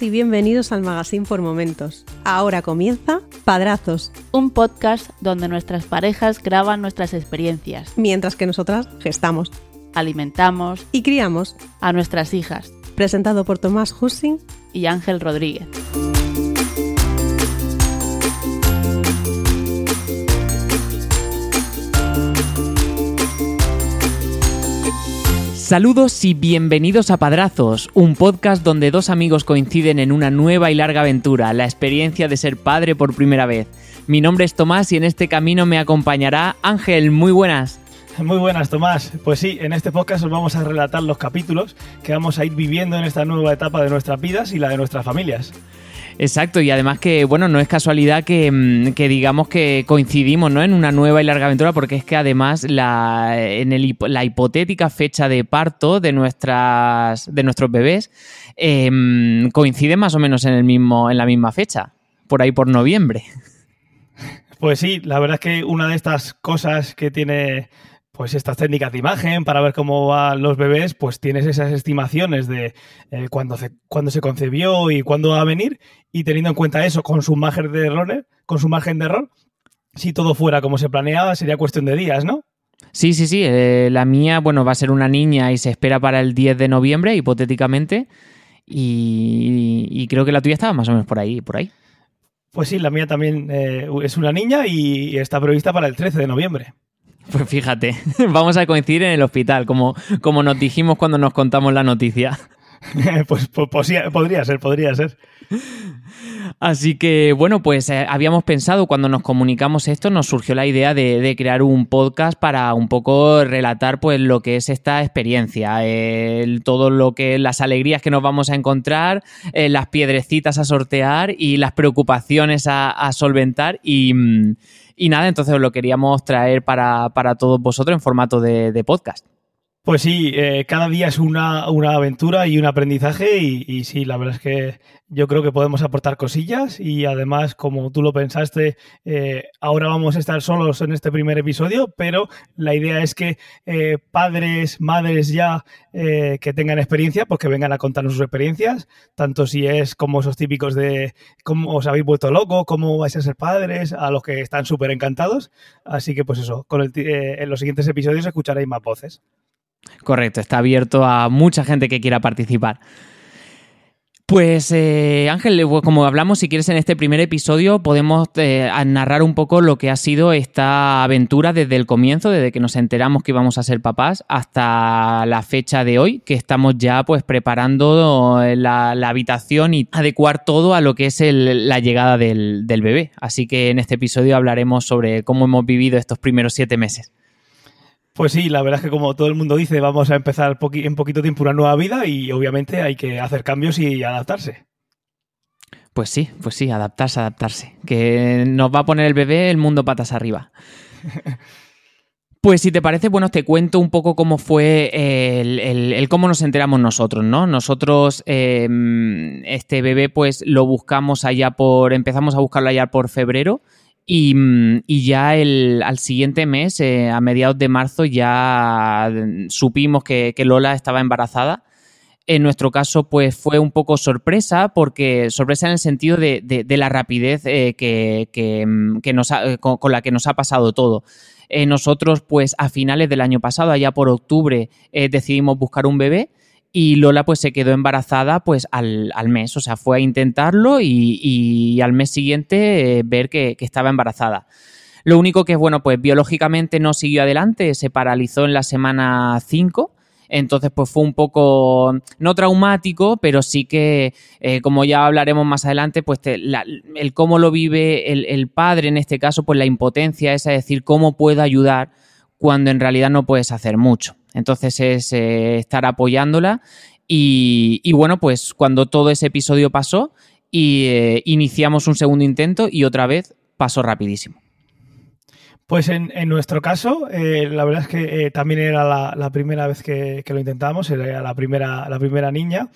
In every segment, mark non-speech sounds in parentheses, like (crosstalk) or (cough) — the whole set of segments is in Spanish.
Y bienvenidos al Magazine por Momentos. Ahora comienza Padrazos, un podcast donde nuestras parejas graban nuestras experiencias, mientras que nosotras gestamos, alimentamos y criamos a nuestras hijas. Presentado por Tomás Hussing y Ángel Rodríguez. Saludos y bienvenidos a Padrazos, un podcast donde dos amigos coinciden en una nueva y larga aventura, la experiencia de ser padre por primera vez. Mi nombre es Tomás y en este camino me acompañará Ángel. Muy buenas. Muy buenas, Tomás. Pues sí, en este podcast os vamos a relatar los capítulos que vamos a ir viviendo en esta nueva etapa de nuestras vidas y la de nuestras familias. Exacto, y además que, bueno, no es casualidad que, mm, digamos que coincidimos ¿no? en una nueva y larga aventura, porque es que además la, en el, la hipotética fecha de parto de, nuestras, de nuestros bebés em, coincide más o menos en, el mismo, en la misma fecha, por ahí por noviembre. Pues sí, la verdad es que una de estas cosas que tiene pues estas técnicas de imagen para ver cómo van los bebés, pues tienes esas estimaciones de eh, cuándo, se, se concebió y cuándo va a venir, y teniendo en cuenta eso con su margen de error, con su margen de error, si todo fuera como se planeaba, sería cuestión de días, ¿no? Sí, sí, sí. Eh, la mía, bueno, va a ser una niña y se espera para el 10 de noviembre, hipotéticamente. Y, creo que la tuya estaba más o menos por ahí, por ahí. Pues sí, la mía también eh, es una niña y está prevista para el 13 de noviembre. Pues fíjate, (laughs) vamos a coincidir en el hospital, como, como nos dijimos cuando nos contamos la noticia. (laughs) pues, pues, pues podría ser, podría ser. Así que, bueno, pues eh, habíamos pensado cuando nos comunicamos esto, nos surgió la idea de, crear un podcast para un poco relatar pues lo que es esta experiencia, todo lo que, las alegrías que nos vamos a encontrar, eh, las piedrecitas a sortear y las preocupaciones a, solventar y... Mm, y nada, entonces os lo queríamos traer para, todos vosotros en formato de, podcast. Pues sí, eh, cada día es una, aventura y un aprendizaje y, sí, la verdad es que yo creo que podemos aportar cosillas y además, como tú lo pensaste, eh, ahora vamos a estar solos en este primer episodio, pero la idea es que eh, padres, madres ya que tengan experiencia, pues que vengan a contarnos sus experiencias, tanto si es como esos típicos de cómo os habéis vuelto loco, cómo vais a ser padres, a los que están súper encantados. Así que pues eso, con en los siguientes episodios escucharéis más voces. Correcto, está abierto a mucha gente que quiera participar. Pues eh, Ángel, como hablamos, si quieres en este primer episodio podemos eh, narrar un poco lo que ha sido esta aventura desde el comienzo, desde que nos enteramos que íbamos a ser papás hasta la fecha de hoy, que estamos ya pues preparando la, habitación y adecuar todo a lo que es la llegada del bebé. Así que en este episodio hablaremos sobre cómo hemos vivido estos primeros siete meses. Pues sí, la verdad es que como todo el mundo dice, vamos a empezar en poquito tiempo una nueva vida y obviamente hay que hacer cambios y adaptarse. Pues sí, pues sí, adaptarse, adaptarse. Que nos va a poner el bebé el mundo patas arriba. (laughs) Pues si te parece, bueno, te cuento un poco cómo fue el, cómo nos enteramos nosotros, ¿no? Nosotros, em, este bebé, pues lo buscamos allá por, empezamos a buscarlo allá por febrero Mm, y, ya el, al siguiente mes, eh, a mediados de marzo, ya supimos que, Lola estaba embarazada. En nuestro caso, pues fue un poco sorpresa, porque sorpresa en el sentido de, la rapidez eh, que, mm, nos con, la que nos ha pasado todo. Eh, nosotros, pues a finales del año pasado, allá por octubre, decidimos buscar un bebé y Lola pues se quedó embarazada pues al, mes, o sea, fue a intentarlo y, al mes siguiente eh, ver que, estaba embarazada. Lo único que, bueno, pues biológicamente no siguió adelante, se paralizó en la semana 5. Entonces, pues fue un poco, no traumático, pero sí que, eh, como ya hablaremos más adelante, pues el cómo lo vive el, el, padre, en este caso, pues la impotencia es decir, cómo puedo ayudar cuando en realidad no puedes hacer mucho. Entonces es eh, estar apoyándola y, bueno, pues cuando todo ese episodio pasó y eh, iniciamos un segundo intento y otra vez pasó rapidísimo. Pues en, nuestro caso, eh, la verdad es que también era la, primera vez que, lo intentamos, era la primera, la primera niña.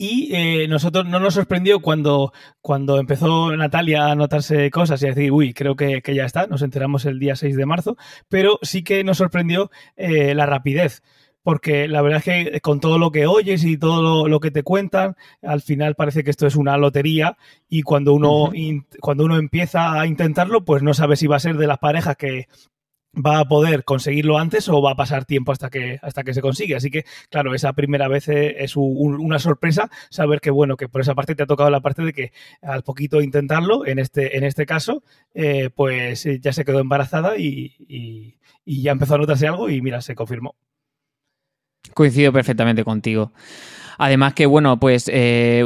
Y eh, nosotros no nos sorprendió cuando, cuando empezó Natalia a notarse cosas y a decir, uy, creo que, ya está, nos enteramos el día 6 de marzo, pero sí que nos sorprendió eh, la rapidez porque la verdad es que con todo lo que oyes y todo lo, que te cuentan, al final parece que esto es una lotería y cuando uno, cuando uno empieza a intentarlo, pues no sabe si va a ser de las parejas que va a poder conseguirlo antes o va a pasar tiempo hasta que, hasta que se consigue. Así que, claro, esa primera vez eh, es una sorpresa saber que, bueno, que por esa parte te ha tocado la parte de que al poquito intentarlo, en este, en este caso, eh, pues eh, ya se quedó embarazada y, ya empezó a notarse algo y mira, se confirmó. Coincido perfectamente contigo. Además que, bueno, pues,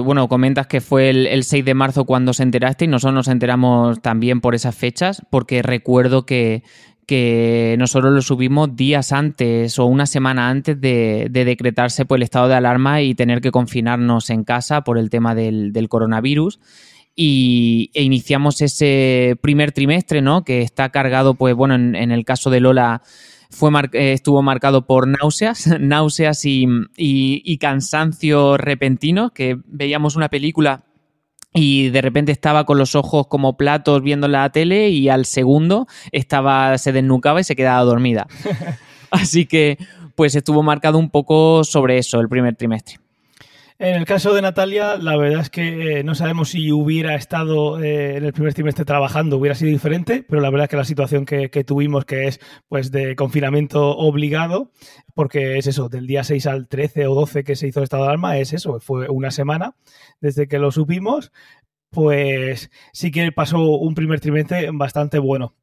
bueno, comentas que fue el, 6 de marzo cuando se enteraste y nosotros nos enteramos también por esas fechas, porque recuerdo que, que nosotros lo subimos días antes o una semana antes de, decretarse pues, el estado de alarma y tener que confinarnos en casa por el tema del, coronavirus. Y, e iniciamos ese primer trimestre, ¿no? Que está cargado, pues bueno, en, el caso de Lola fue eh, estuvo marcado por náuseas, (laughs) náuseas y, y cansancio repentino, que veíamos una película y de repente estaba con los ojos como platos viendo la tele y al segundo estaba se desnucaba y se quedaba dormida. (laughs) Así que pues estuvo marcado un poco sobre eso el primer trimestre. En el caso de Natalia, la verdad es que eh, no sabemos si hubiera estado eh, en el primer trimestre trabajando, hubiera sido diferente, pero la verdad es que la situación que, tuvimos, que es pues de confinamiento obligado, porque es eso, del día 6 al 13 o 12 que se hizo el estado de alarma, es eso, fue una semana desde que lo supimos, pues sí que pasó un primer trimestre bastante bueno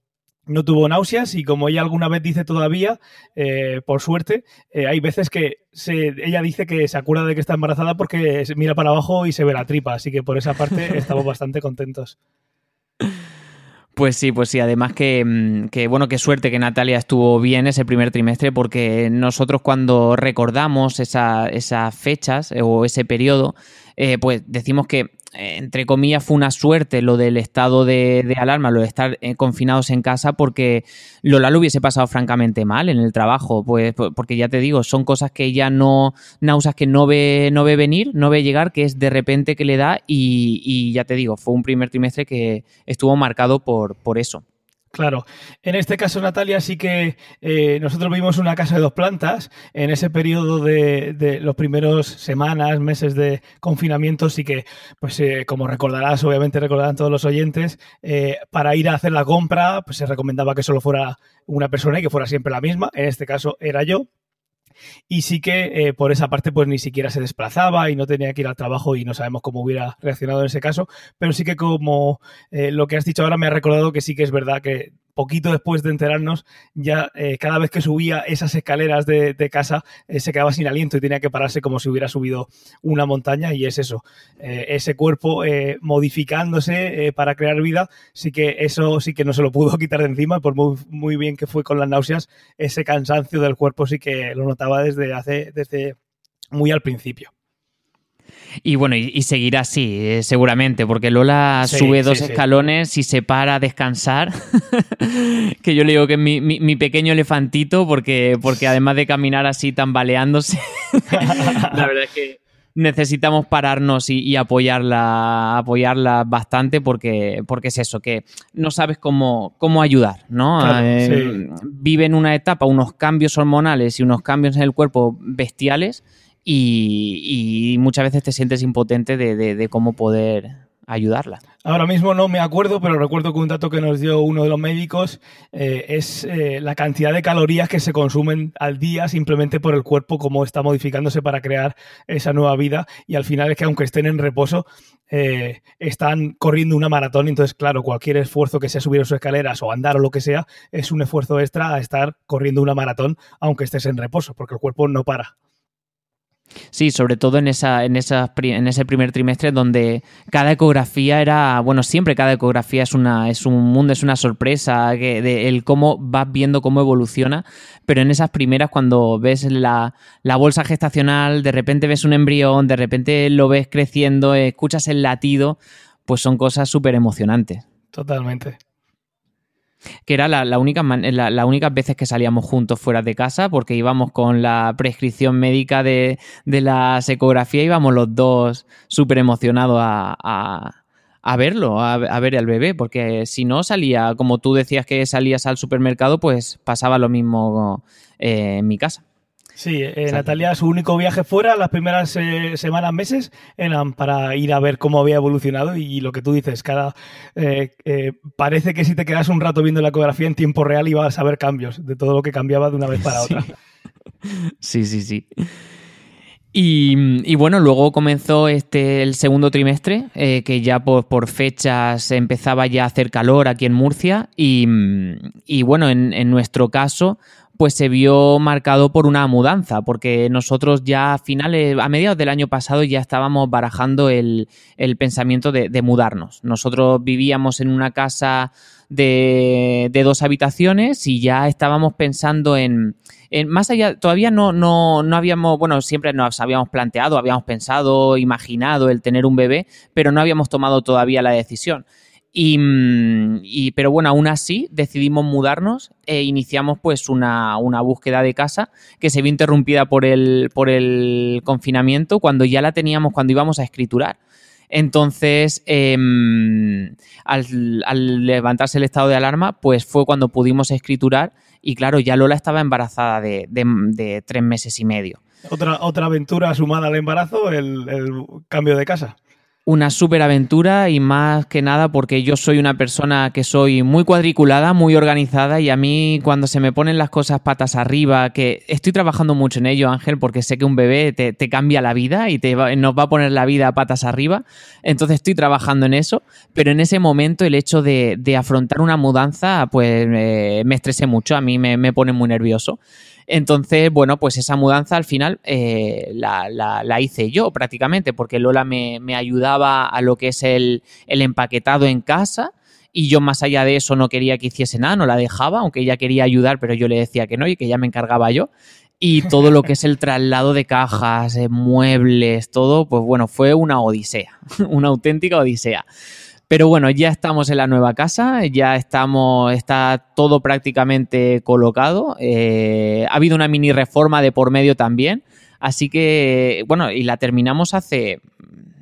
no tuvo náuseas y como ella alguna vez dice todavía, eh, por suerte, eh, hay veces que ella dice que se acuerda de que está embarazada porque mira para abajo y se ve la tripa, así que por esa parte (laughs) estamos bastante contentos. Pues sí, pues sí. Además mm, que, bueno, qué suerte que Natalia estuvo bien ese primer trimestre porque nosotros cuando recordamos esas fechas eh, o ese periodo, pues decimos que entre comillas, fue una suerte lo del estado de, alarma, lo de estar eh, confinados en casa, porque Lola lo hubiese pasado francamente mal en el trabajo, pues porque ya te digo, son cosas que ella no, náuseas que no ve, no ve venir, no ve llegar, que es de repente que le da y, y ya te digo, fue un primer trimestre que estuvo marcado por, por eso. Claro, en este caso Natalia sí que eh, nosotros vimos una casa de dos plantas. En ese periodo de, los primeros semanas, meses de confinamiento, sí que, pues eh, como recordarás, obviamente recordarán todos los oyentes, eh, para ir a hacer la compra, pues se recomendaba que solo fuera una persona y que fuera siempre la misma, en este caso era yo, y sí que eh, por esa parte pues ni siquiera se desplazaba y no tenía que ir al trabajo y no sabemos cómo hubiera reaccionado en ese caso, pero sí que como eh, lo que has dicho ahora me ha recordado que sí que es verdad que poquito después de enterarnos, ya eh, cada vez que subía esas escaleras de, casa eh, se quedaba sin aliento y tenía que pararse como si hubiera subido una montaña y es eso, eh, ese cuerpo modificándose para crear vida, sí que eso sí que no se lo pudo (laughs) quitar de encima, por muy, muy bien que fue con las náuseas, ese cansancio del cuerpo sí que lo notaba desde hace, desde muy al principio. Y bueno, y, seguirá así, eh, seguramente, porque Lola sube dos escalones y se para a descansar. (laughs) que yo le digo que es mi, pequeño elefantito, porque, porque además de caminar así tambaleándose, (laughs) la verdad es que necesitamos pararnos y, apoyarla, apoyarla bastante porque, porque es eso, que no sabes cómo, cómo ayudar, ¿no? Eh, vive en una etapa unos cambios hormonales y unos cambios en el cuerpo bestiales y, muchas veces te sientes impotente de, cómo poder ayudarla. Ahora mismo no me acuerdo, pero recuerdo que un dato que nos dio uno de los médicos eh, es eh, la cantidad de calorías que se consumen al día simplemente por el cuerpo, cómo está modificándose para crear esa nueva vida. Y al final es que aunque estén en reposo, eh, están corriendo una maratón. Entonces, claro, cualquier esfuerzo que sea subir sus escaleras o andar o lo que sea, es un esfuerzo extra a estar corriendo una maratón, aunque estés en reposo, porque el cuerpo no para. Sí, sobre todo en, esa, en, esa, en ese primer trimestre donde cada ecografía era, bueno, siempre cada ecografía es, una, es un mundo, es una sorpresa, que, de, el cómo vas viendo cómo evoluciona, pero en esas primeras cuando ves la, la bolsa gestacional, de repente ves un embrión, de repente lo ves creciendo, escuchas el latido, pues son cosas súper emocionantes. Totalmente que era la, única la, únicas veces que salíamos juntos fuera de casa, porque íbamos con la prescripción médica de, la ecografía, íbamos los dos súper emocionados a, verlo, a, ver al bebé, porque si no salía, como tú decías que salías al supermercado, pues pasaba lo mismo eh, en mi casa. Sí, eh, Natalia, su único viaje fuera, las primeras eh, semanas, meses, eran para ir a ver cómo había evolucionado y, lo que tú dices, cada eh, parece que si te quedas un rato viendo la ecografía en tiempo real ibas a ver cambios de todo lo que cambiaba de una vez para (laughs) otra. Sí, sí, sí. Y, bueno, luego comenzó este el segundo trimestre, que ya por, por, fechas empezaba ya a hacer calor aquí en Murcia. Y, bueno, en, en, nuestro caso, pues se vio marcado por una mudanza, porque nosotros ya a finales, a mediados del año pasado ya estábamos barajando el, pensamiento de, mudarnos. Nosotros vivíamos en una casa de, dos habitaciones y ya estábamos pensando en, en más allá, todavía no, no, no, habíamos, bueno, siempre nos habíamos planteado, habíamos pensado, imaginado el tener un bebé, pero no habíamos tomado todavía la decisión. Mm, y, pero bueno, aún así decidimos mudarnos e iniciamos pues una, búsqueda de casa que se vio interrumpida por el, por el confinamiento cuando ya la teníamos, cuando íbamos a escriturar. Entonces, em, al, levantarse el estado de alarma, pues fue cuando pudimos escriturar y claro, ya Lola estaba embarazada de, tres meses y medio. Otra, otra aventura sumada al embarazo, el cambio de casa una súper aventura y más que nada porque yo soy una persona que soy muy cuadriculada, muy organizada y a mí cuando se me ponen las cosas patas arriba, que estoy trabajando mucho en ello Ángel porque sé que un bebé te, cambia la vida y te nos va a poner la vida patas arriba, entonces estoy trabajando en eso, pero en ese momento el hecho de, afrontar una mudanza pues me estresé mucho, a mí me pone muy nervioso. Entonces, bueno, pues esa mudanza al final eh, la, hice yo prácticamente, porque Lola me, ayudaba a lo que es el, empaquetado en casa y yo más allá de eso no quería que hiciese nada, no la dejaba, aunque ella quería ayudar, pero yo le decía que no y que ya me encargaba yo. Y todo lo que es el traslado de cajas, eh, muebles, todo, pues bueno, fue una odisea, (laughs) una auténtica odisea. Pero bueno, ya estamos en la nueva casa, ya estamos, está todo prácticamente colocado. Eh, ha habido una mini reforma de por medio también. Así que, bueno, y la terminamos hace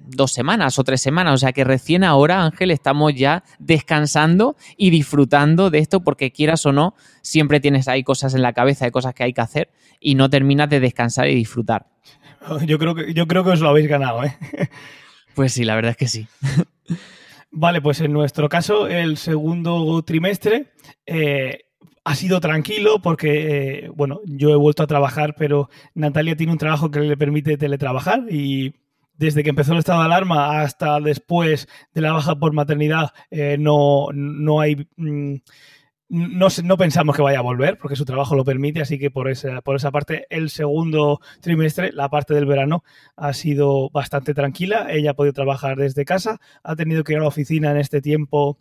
dos semanas o tres semanas. O sea que recién ahora, Ángel, estamos ya descansando y disfrutando de esto porque quieras o no, siempre tienes ahí cosas en la cabeza, hay cosas que hay que hacer y no terminas de descansar y disfrutar. Yo creo que, yo creo que os lo habéis ganado, ¿eh? Pues sí, la verdad es que sí. (laughs) Vale, pues en nuestro caso, el segundo trimestre eh, ha sido tranquilo porque, eh, bueno, yo he vuelto a trabajar, pero Natalia tiene un trabajo que le permite teletrabajar y desde que empezó el estado de alarma hasta después de la baja por maternidad eh, no, no hay... Mm, no, no, pensamos que vaya a volver porque su trabajo lo permite, así que por esa, por esa parte el segundo trimestre, la parte del verano, ha sido bastante tranquila. Ella ha podido trabajar desde casa, ha tenido que ir a la oficina en este tiempo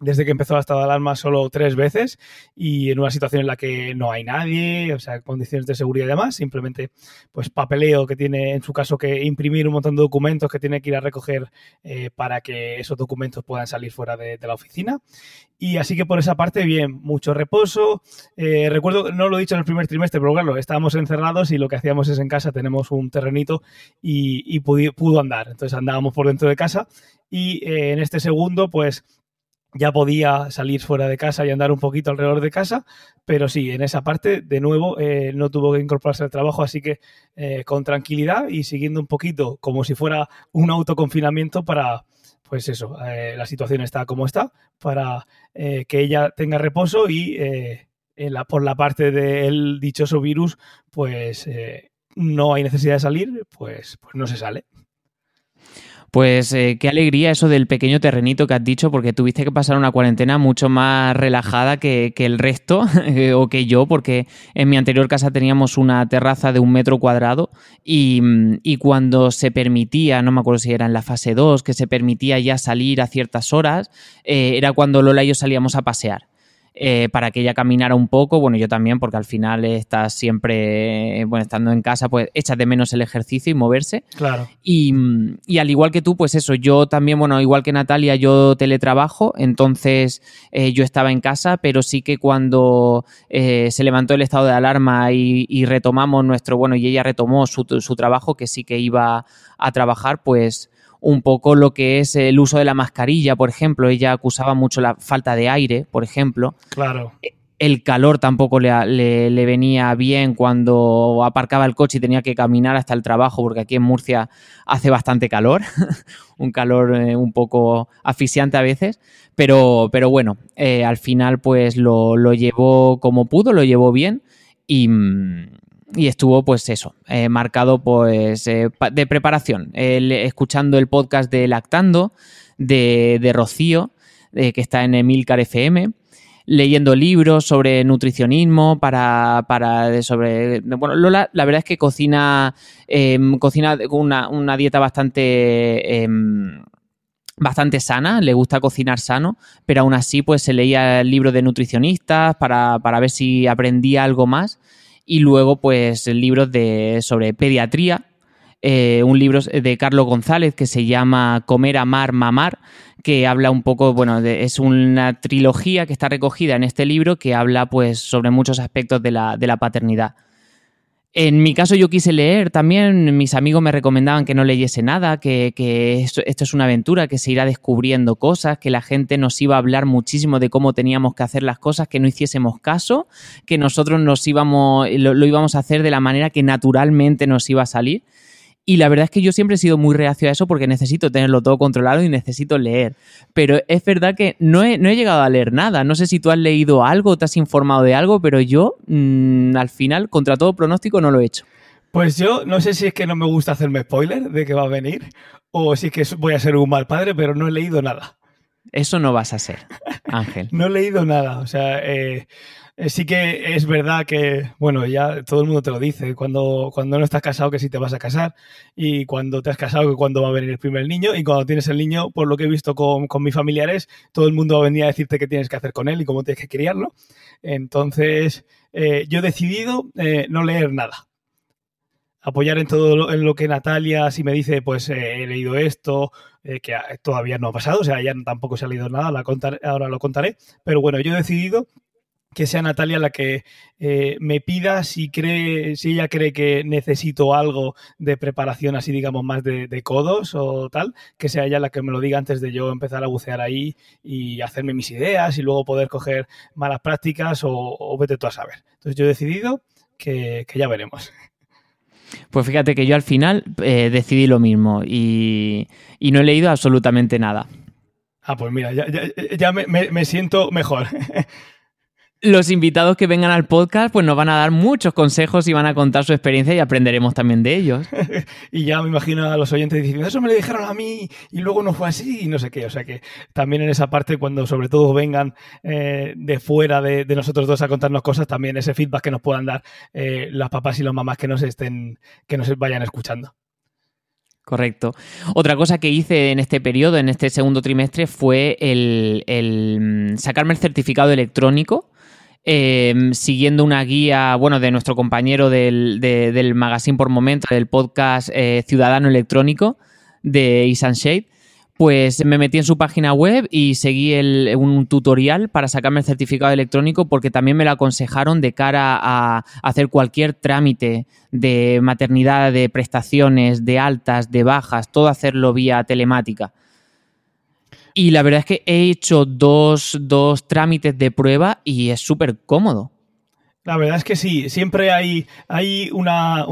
desde que empezó el estado de alarma solo tres veces y en una situación en la que no hay nadie, o sea, condiciones de seguridad y demás, simplemente pues papeleo que tiene en su caso que imprimir un montón de documentos que tiene que ir a recoger eh, para que esos documentos puedan salir fuera de, la oficina. Y así que por esa parte, bien, mucho reposo. Eh, recuerdo, no lo he dicho en el primer trimestre, pero claro, estábamos encerrados y lo que hacíamos es en casa tenemos un terrenito y, pudo, andar. Entonces andábamos por dentro de casa y eh, en este segundo, pues ya podía salir fuera de casa y andar un poquito alrededor de casa, pero sí, en esa parte, de nuevo, eh, no tuvo que incorporarse al trabajo, así que eh, con tranquilidad y siguiendo un poquito como si fuera un autoconfinamiento para, pues eso, eh, la situación está como está, para que ella tenga reposo y la, por la parte del dichoso virus, pues no hay necesidad de salir, pues, pues no se sale. Pues eh, qué alegría eso del pequeño terrenito que has dicho, porque tuviste que pasar una cuarentena mucho más relajada que, el resto, (laughs) o que yo, porque en mi anterior casa teníamos una terraza de un metro cuadrado y, cuando se permitía, no me acuerdo si era en la fase 2, que se permitía ya salir a ciertas horas, eh, era cuando Lola y yo salíamos a pasear. Eh, para que ella caminara un poco, bueno, yo también, porque al final estás siempre, bueno, estando en casa, pues echas de menos el ejercicio y moverse. Claro. Y, al igual que tú, pues eso, yo también, bueno, igual que Natalia, yo teletrabajo, entonces eh, yo estaba en casa, pero sí que cuando eh, se levantó el estado de alarma y, retomamos nuestro, bueno, y ella retomó su, su trabajo, que sí que iba a trabajar, pues un poco lo que es el uso de la mascarilla, por ejemplo. Ella acusaba mucho la falta de aire, por ejemplo. Claro. el calor tampoco le, le, venía bien cuando aparcaba el coche y tenía que caminar hasta el trabajo, porque aquí en Murcia hace bastante calor, (laughs) un calor eh, un poco asfixiante a veces, pero, pero bueno, eh, al final pues lo, lo, llevó como pudo, lo llevó bien y, y estuvo pues eso, eh, marcado pues de preparación, escuchando el podcast de Lactando de, de Rocío, que está en Emilcar FM leyendo libros sobre nutricionismo para, para sobre bueno Lola la verdad es que cocina em, cocina una, una dieta bastante em, bastante sana, le gusta cocinar sano, pero aún así pues se leía el libro de nutricionistas para, para ver si aprendía algo más y luego pues libros de, sobre pediatría, eh, un libro de Carlos González que se llama Comer, Amar, Mamar, que habla un poco, bueno, es una trilogía que está recogida en este libro que habla pues sobre muchos aspectos de la, de la paternidad. En mi caso yo quise leer también, mis amigos me recomendaban que no leyese nada, que, esto, es una aventura, que se irá descubriendo cosas, que la gente nos iba a hablar muchísimo de cómo teníamos que hacer las cosas, que no hiciésemos caso, que nosotros nos íbamos, lo íbamos a hacer de la manera que naturalmente nos iba a salir. Y la verdad es que yo siempre he sido muy reacio a eso porque necesito tenerlo todo controlado y necesito leer. Pero es verdad que no he, no he llegado a leer nada. No sé si tú has leído algo, te has informado de algo, pero yo mmm, al final, contra todo pronóstico, no lo he hecho. Pues yo no sé si es que no me gusta hacerme spoiler de que va a venir o si es que voy a ser un mal padre, pero no he leído nada. Eso no vas a ser, Ángel. (laughs) no he leído nada. O sea, eh, eh, sí que es verdad que, bueno, ya todo el mundo te lo dice, cuando, cuando no estás casado que sí te vas a casar y cuando te has casado que cuando va a venir el primer niño y cuando tienes el niño, por lo que he visto con, con mis familiares, todo el mundo va a venir a decirte qué tienes que hacer con él y cómo tienes que criarlo. Entonces, eh, yo he decidido eh, no leer nada. Apoyar en todo lo, en lo que Natalia, si me dice, pues eh, he leído esto, eh, que todavía no ha pasado, o sea, ya tampoco se ha leído nada, la contaré, ahora lo contaré, pero bueno, yo he decidido que sea Natalia la que eh, me pida si cree, si ella cree que necesito algo de preparación así, digamos, más de, de, codos o tal, que sea ella la que me lo diga antes de yo empezar a bucear ahí y hacerme mis ideas y luego poder coger malas prácticas o, o vete tú a saber. Entonces yo he decidido que, que ya veremos. Pues fíjate que yo al final eh, decidí lo mismo y, y, no he leído absolutamente nada. Ah, pues mira, ya, ya, ya me, me, me siento mejor. (laughs) los invitados que vengan al podcast pues nos van a dar muchos consejos y van a contar su experiencia y aprenderemos también de ellos. (laughs) y ya me imagino a los oyentes diciendo, eso me lo dijeron a mí y luego no fue así y no sé qué. O sea que también en esa parte, cuando sobre todo vengan eh, de fuera de, de, nosotros dos a contarnos cosas, también ese feedback que nos puedan dar eh, las papás y las mamás que nos estén, que nos vayan escuchando. Correcto. Otra cosa que hice en este periodo, en este segundo trimestre, fue el, el sacarme el certificado electrónico eh, siguiendo una guía, bueno, de nuestro compañero del, de, del magazine por momento, del podcast eh, Ciudadano Electrónico de Isan Shade, pues me metí en su página web y seguí el, un tutorial para sacarme el certificado electrónico porque también me lo aconsejaron de cara a hacer cualquier trámite de maternidad, de prestaciones, de altas, de bajas, todo hacerlo vía telemática. Y la verdad es que he hecho dos, dos trámites de prueba y es súper cómodo. La verdad es que sí, siempre hay, hay una,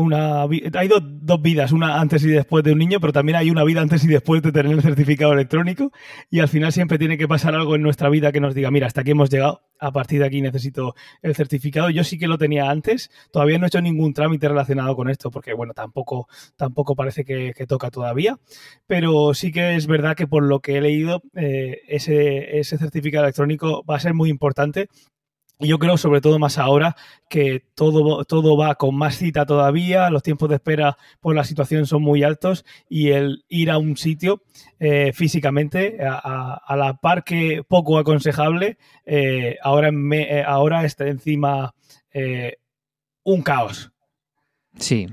hay do, dos vidas, una antes y después de un niño, pero también hay una vida antes y después de tener el certificado electrónico y al final siempre tiene que pasar algo en nuestra vida que nos diga, mira, hasta aquí hemos llegado, a partir de aquí necesito el certificado. Yo sí que lo tenía antes, todavía no he hecho ningún trámite relacionado con esto porque, bueno, tampoco, tampoco parece que, que toca todavía, pero sí que es verdad que por lo que he leído, eh, ese, ese certificado electrónico va a ser muy importante y yo creo, sobre todo más ahora, que todo, todo va con más cita todavía, los tiempos de espera por la situación son muy altos y el ir a un sitio eh, físicamente, a, a, a, la par que poco aconsejable, eh, ahora, me, eh, ahora está encima un caos. Sí.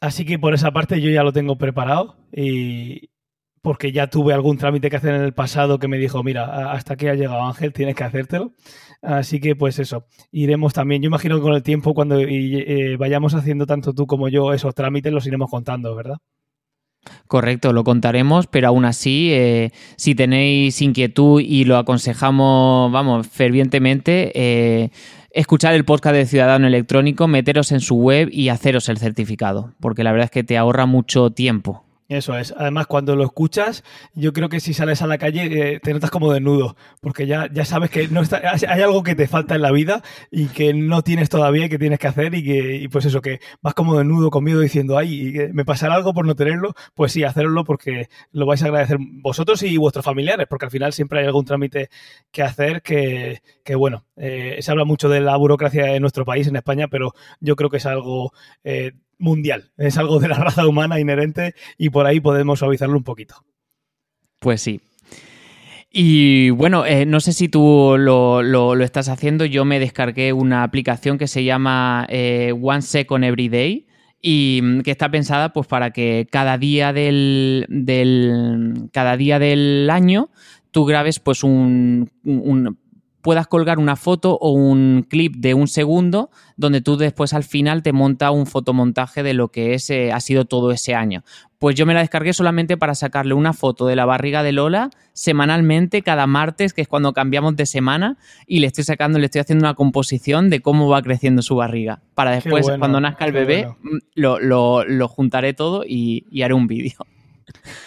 Así que por esa parte yo ya lo tengo preparado y, porque ya tuve algún trámite que hacer en el pasado que me dijo, mira, hasta aquí ha llegado Ángel, tienes que hacértelo. Así que pues eso, iremos también, yo imagino que con el tiempo cuando eh, vayamos haciendo tanto tú como yo esos trámites los iremos contando, ¿verdad? Correcto, lo contaremos, pero aún así, eh, si tenéis inquietud y lo aconsejamos, vamos, fervientemente, eh, escuchar el podcast de Ciudadano Electrónico, meteros en su web y haceros el certificado, porque la verdad es que te ahorra mucho tiempo. Eso es. Además, cuando lo escuchas, yo creo que si sales a la calle eh, te notas como desnudo, porque ya, ya sabes que no está, hay algo que te falta en la vida y que no tienes todavía y que tienes que hacer y que, y pues eso, que vas como desnudo con miedo diciendo, ay, me pasará algo por no tenerlo, pues sí, hacerlo porque lo vais a agradecer vosotros y vuestros familiares, porque al final siempre hay algún trámite que hacer que, que bueno, eh, se habla mucho de la burocracia en nuestro país, en España, pero yo creo que es algo... Eh, mundial. Es algo de la (laughs) raza humana inherente y por ahí podemos suavizarlo un poquito. Pues sí. Y bueno, eh, no sé si tú lo, estás haciendo. Yo me descargué una aplicación que se llama eh, One Second Every Day y mm, que está pensada pues para que cada día del, del cada día del año tú grabes pues un puedas colgar una foto o un clip de un segundo donde tú después al final te monta un fotomontaje de lo que es, ha sido todo ese año. Pues yo me la descargué solamente para sacarle una foto de la barriga de Lola semanalmente, cada martes, que es cuando cambiamos de semana, y le estoy sacando, le estoy haciendo una composición de cómo va creciendo su barriga. Para después, cuando nazca el bebé, mm, lo, juntaré todo y haré un vídeo.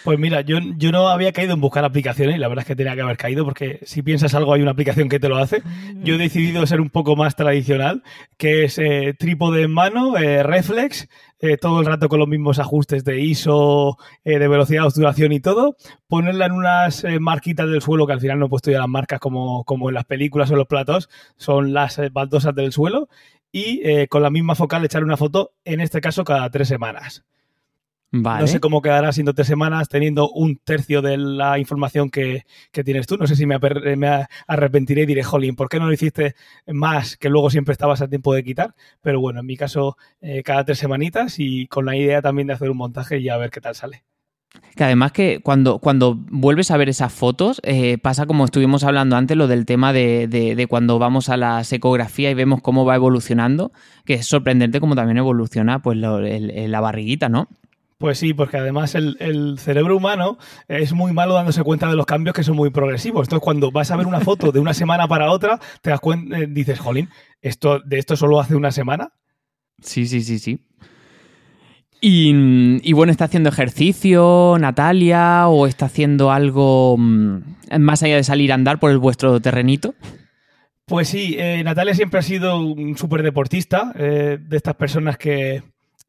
Pues mira, yo, yo no había caído en buscar aplicaciones y la verdad es que tenía que haber caído porque si piensas algo hay una aplicación que te lo hace. Yo he decidido ser un poco más tradicional, que es eh, trípode en mano, eh, reflex, eh, todo el rato con los mismos ajustes de ISO, de velocidad, obturación y todo, ponerla en unas marquitas del suelo que al final no he puesto ya las marcas como, como en las películas o los platos, son las baldosas del suelo y con la misma focal echar una foto, en este caso cada tres semanas. No sé cómo quedará siendo tres semanas teniendo un tercio de la información que, tienes tú. No sé si me, arrepentiré y diré, jolín, ¿por qué no lo hiciste más que luego siempre estabas a tiempo de quitar? Pero bueno, en mi caso, eh, cada tres semanitas y con la idea también de hacer un montaje y a ver qué tal sale. Que además que cuando, cuando vuelves a ver esas fotos, eh, pasa como estuvimos hablando antes, lo del tema de, de, cuando vamos a la ecografía y vemos cómo va evolucionando, que es sorprendente cómo también evoluciona pues la barriguita, ¿no? Pues sí, porque además el, cerebro humano es muy malo dándose cuenta de los cambios que son muy progresivos. Entonces, cuando vas a ver una foto de una semana para otra, te das cuenta, eh, dices, jolín, ¿esto, ¿de esto solo hace una semana? Sí, sí, sí, sí. Y, bueno, ¿está haciendo ejercicio Natalia o está haciendo algo mm, más allá de salir a andar por el vuestro terrenito? Pues sí, eh, Natalia siempre ha sido un súper deportista, eh, de estas personas que,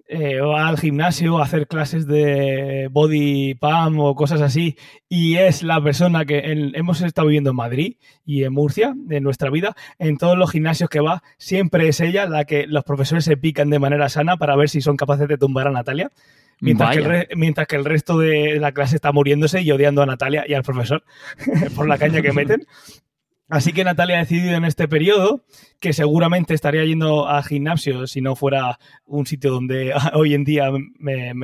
eh, va al gimnasio a hacer clases de body pump o cosas así y es la persona que hemos estado viviendo en Madrid y en Murcia de nuestra vida, en todos los gimnasios que va, siempre es ella la que los profesores se pican de manera sana para ver si son capaces de tumbar a Natalia. Mientras que, mientras que, el resto de la clase está muriéndose y odiando a Natalia y al profesor (laughs) por la caña que meten. Así que Natalia ha decidido en este periodo, que seguramente estaría yendo al gimnasio si no fuera un sitio donde (laughs) hoy en día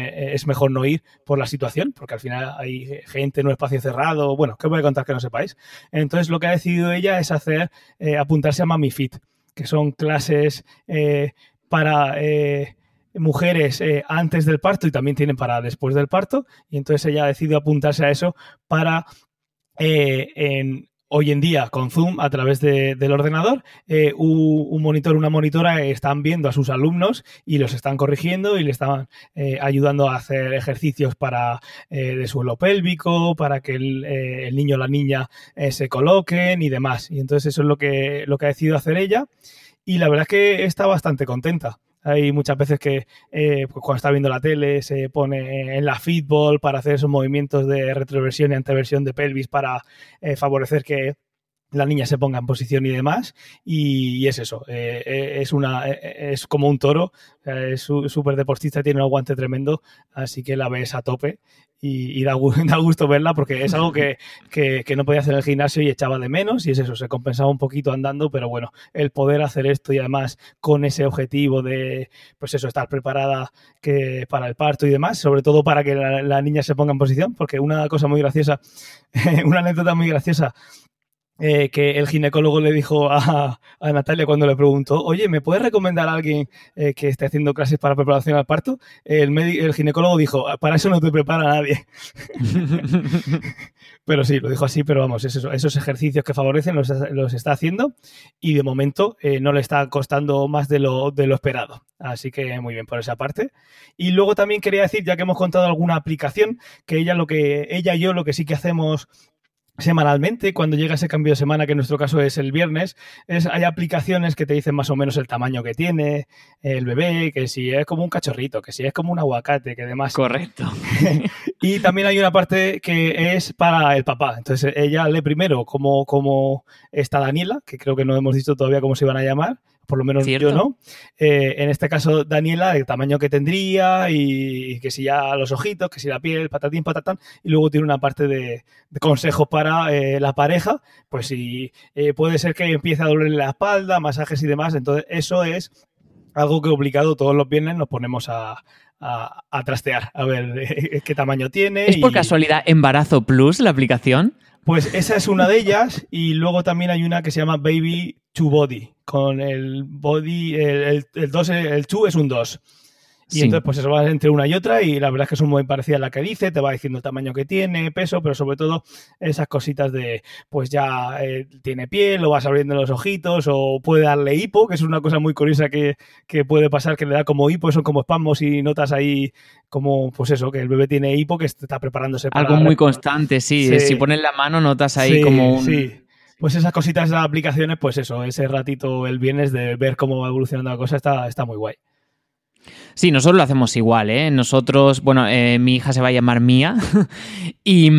es mejor no ir por la situación, porque al final hay gente en un espacio cerrado. Bueno, ¿qué voy a contar que no sepáis? Entonces lo que ha decidido ella es hacer, eh, apuntarse a Mami Fit, que son clases eh, para... Eh, mujeres antes del parto y también tienen para después del parto y entonces ella ha decidido apuntarse a eso para en, hoy en día con Zoom a través del ordenador, eh, un, monitor, una monitora están viendo a sus alumnos y los están corrigiendo y le están eh, ayudando a hacer ejercicios para eh, de suelo pélvico, para que el, niño o la niña se coloquen y demás. Y entonces eso es lo que, lo que ha decidido hacer ella y la verdad es que está bastante contenta. Hay muchas veces que eh, pues cuando está viendo la tele se pone en la feedball para hacer esos movimientos de retroversión y anteversión de pelvis para eh, favorecer que la niña se ponga en posición y demás. Y, es eso, eh, es, una, es como un toro, es súper deportista, tiene un aguante tremendo, así que la ves a tope y, (laughs) da, gusto verla porque es algo que, no podía hacer en el gimnasio y echaba de menos y es eso, se compensaba un poquito andando, pero bueno, el poder hacer esto y además con ese objetivo de, pues eso, estar preparada que, para el parto y demás, sobre todo para que la, niña se ponga en posición, porque una cosa muy graciosa, (laughs) una anécdota muy graciosa eh, que el ginecólogo le dijo a, Natalia cuando le preguntó, oye, ¿me puedes recomendar a alguien eh, que esté haciendo clases para preparación al parto? El, el ginecólogo dijo, para eso no te prepara nadie. (laughs) pero sí, lo dijo así, pero vamos, esos ejercicios que favorecen los, está haciendo y de momento eh, no le está costando más de lo, de lo esperado. Así que muy bien por esa parte. Y luego también quería decir, ya que hemos contado alguna aplicación, que ella lo que ella y yo lo que sí que hacemos semanalmente, cuando llega ese cambio de semana, que en nuestro caso es el viernes, es, hay aplicaciones que te dicen más o menos el tamaño que tiene el bebé, que si es como un cachorrito, que si es como un aguacate, que demás. Correcto. (laughs) y también hay una parte que es para el papá. Entonces ella lee primero cómo, cómo está Daniela, que creo que no hemos dicho todavía cómo se iban a llamar, por lo menos yo no. Eh, en este caso, Daniela, el tamaño que tendría y, que si ya los ojitos, que si la piel, patatín, patatán. Y luego tiene una parte de, consejos para eh, la pareja, pues si eh, puede ser que empiece a dolerle la espalda, masajes y demás. Entonces, eso es algo que obligado todos los viernes nos ponemos a, trastear, a ver (laughs) qué tamaño tiene. ¿Es por casualidad Embarazo Plus la aplicación? Pues esa es una de ellas y luego también hay una que se llama Baby to Body, con el body, el 2, el, el, es un 2. Y entonces, pues eso va entre una y otra, y la verdad es que son muy parecidas a la que dice, te va diciendo el tamaño que tiene, peso, pero sobre todo esas cositas de, pues ya eh, tiene piel, lo vas abriendo los ojitos, o puede darle hipo, que es una cosa muy curiosa que, puede pasar, que le da como hipo, son como espasmos y notas ahí como, pues eso, que el bebé tiene hipo, que está preparándose para... Algo muy constante, sí. Si pones la mano notas ahí como un... Sí. Pues esas cositas de las aplicaciones, pues eso, ese ratito el viernes de ver cómo va evolucionando la cosa está, está muy guay. Sí, nosotros lo hacemos igual, ¿eh? Nosotros, bueno, eh, mi hija se va a llamar Mía (laughs) y,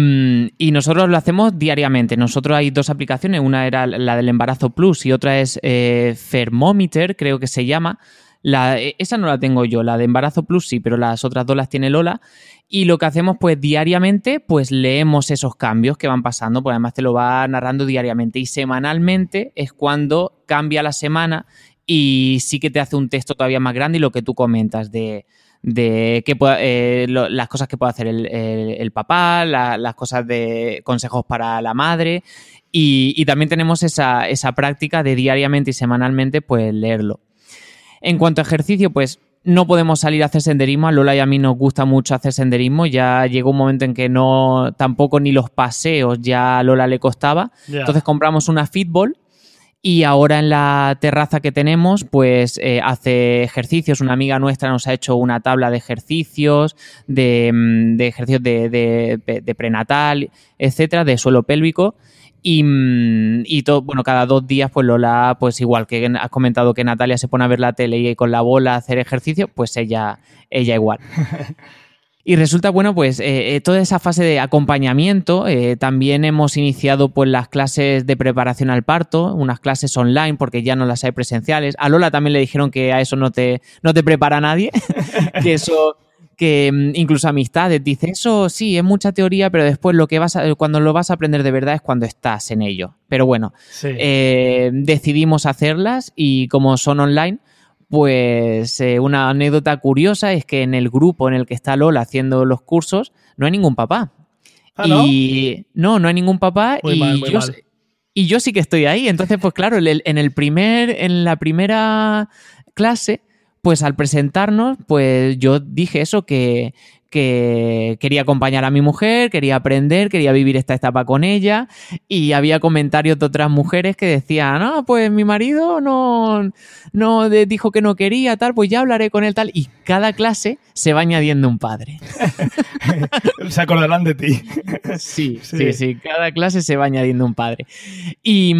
nosotros lo hacemos diariamente. Nosotros hay dos aplicaciones, una era la del embarazo plus y otra es eh, creo que se llama. La, e, esa no la tengo yo, la de embarazo plus sí, pero las otras dos las tiene Lola. Y lo que hacemos pues diariamente, pues leemos esos cambios que van pasando, pues además te lo va narrando diariamente. Y semanalmente es cuando cambia la semana y sí que te hace un texto todavía más grande y lo que tú comentas de, de eh, las cosas que puede hacer el, papá, las cosas de consejos para la madre y, también tenemos esa, esa, práctica de diariamente y semanalmente pues leerlo. En cuanto a ejercicio, pues no podemos salir a hacer senderismo. A Lola y a mí nos gusta mucho hacer senderismo. Ya llegó un momento en que no, tampoco ni los paseos ya a Lola le costaba. Entonces compramos una fitball y ahora en la terraza que tenemos, pues eh, hace ejercicios. Una amiga nuestra nos ha hecho una tabla de ejercicios, de, mm, ejercicios de, prenatal, etcétera, de suelo pélvico. Y, mm, bueno, cada dos días, pues Lola, pues igual que has comentado que Natalia se pone a ver la tele y con la bola a hacer ejercicio, pues ella, ella igual. (laughs) Y resulta, bueno, pues eh, eh, toda esa fase de acompañamiento, eh, también hemos iniciado pues las clases de preparación al parto, unas clases online porque ya no las hay presenciales. A Lola también le dijeron que a eso no te, no te prepara nadie, (laughs) que eso que mm, incluso amistades dice eso sí es mucha teoría pero después lo que vas a, cuando lo vas a aprender de verdad es cuando estás en ello pero bueno decidimos hacerlas y como son online pues eh, una anécdota curiosa es que en el grupo en el que está Lola haciendo los cursos no hay ningún papá. ¿Ah, no? Y no, no hay ningún papá y, yo, y yo sí que estoy ahí. Entonces, pues claro, en el primer, en la primera clase, pues al presentarnos, pues yo dije eso que, que quería acompañar a mi mujer, quería aprender, quería vivir esta etapa con ella y había comentarios de otras mujeres que decían, no, pues mi marido no, no dijo que no quería, tal, pues ya hablaré con él, tal, y cada clase se va añadiendo un padre. (laughs) se acordarán de ti. Sí, sí, sí, cada clase se va añadiendo un padre. Y,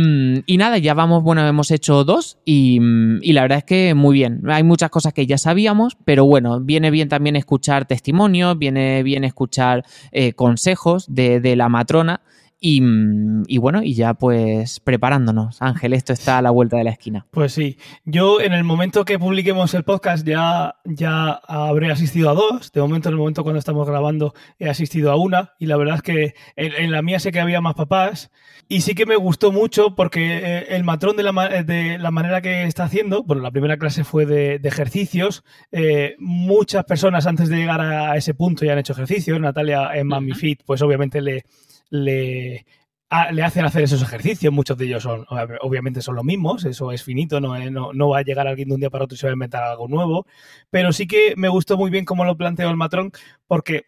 nada, ya vamos, bueno, hemos hecho dos y, y la verdad es que muy bien. Hay muchas cosas que ya sabíamos, pero bueno, viene bien también escuchar testimonios viene bien escuchar eh, consejos de, la matrona. Y, bueno, y ya pues preparándonos. Ángel, esto está a la vuelta de la esquina. Pues sí, yo en el momento que publiquemos el podcast ya, ya habré asistido a dos. De momento, en el momento cuando estamos grabando, he asistido a una. Y la verdad es que en la mía sé que había más papás. Y sí que me gustó mucho porque eh, el matrón de la, de la manera que está haciendo, bueno, la primera clase fue de, ejercicios, eh, muchas personas antes de llegar a ese punto ya han hecho ejercicios, Natalia en Mami Fit, pues obviamente le, le le hacen hacer esos ejercicios. Muchos de ellos son, obviamente son los mismos, eso es finito, no, no, no, va a llegar alguien de un día para otro y se va a inventar algo nuevo. Pero sí que me gustó muy bien cómo lo planteó el matrón, porque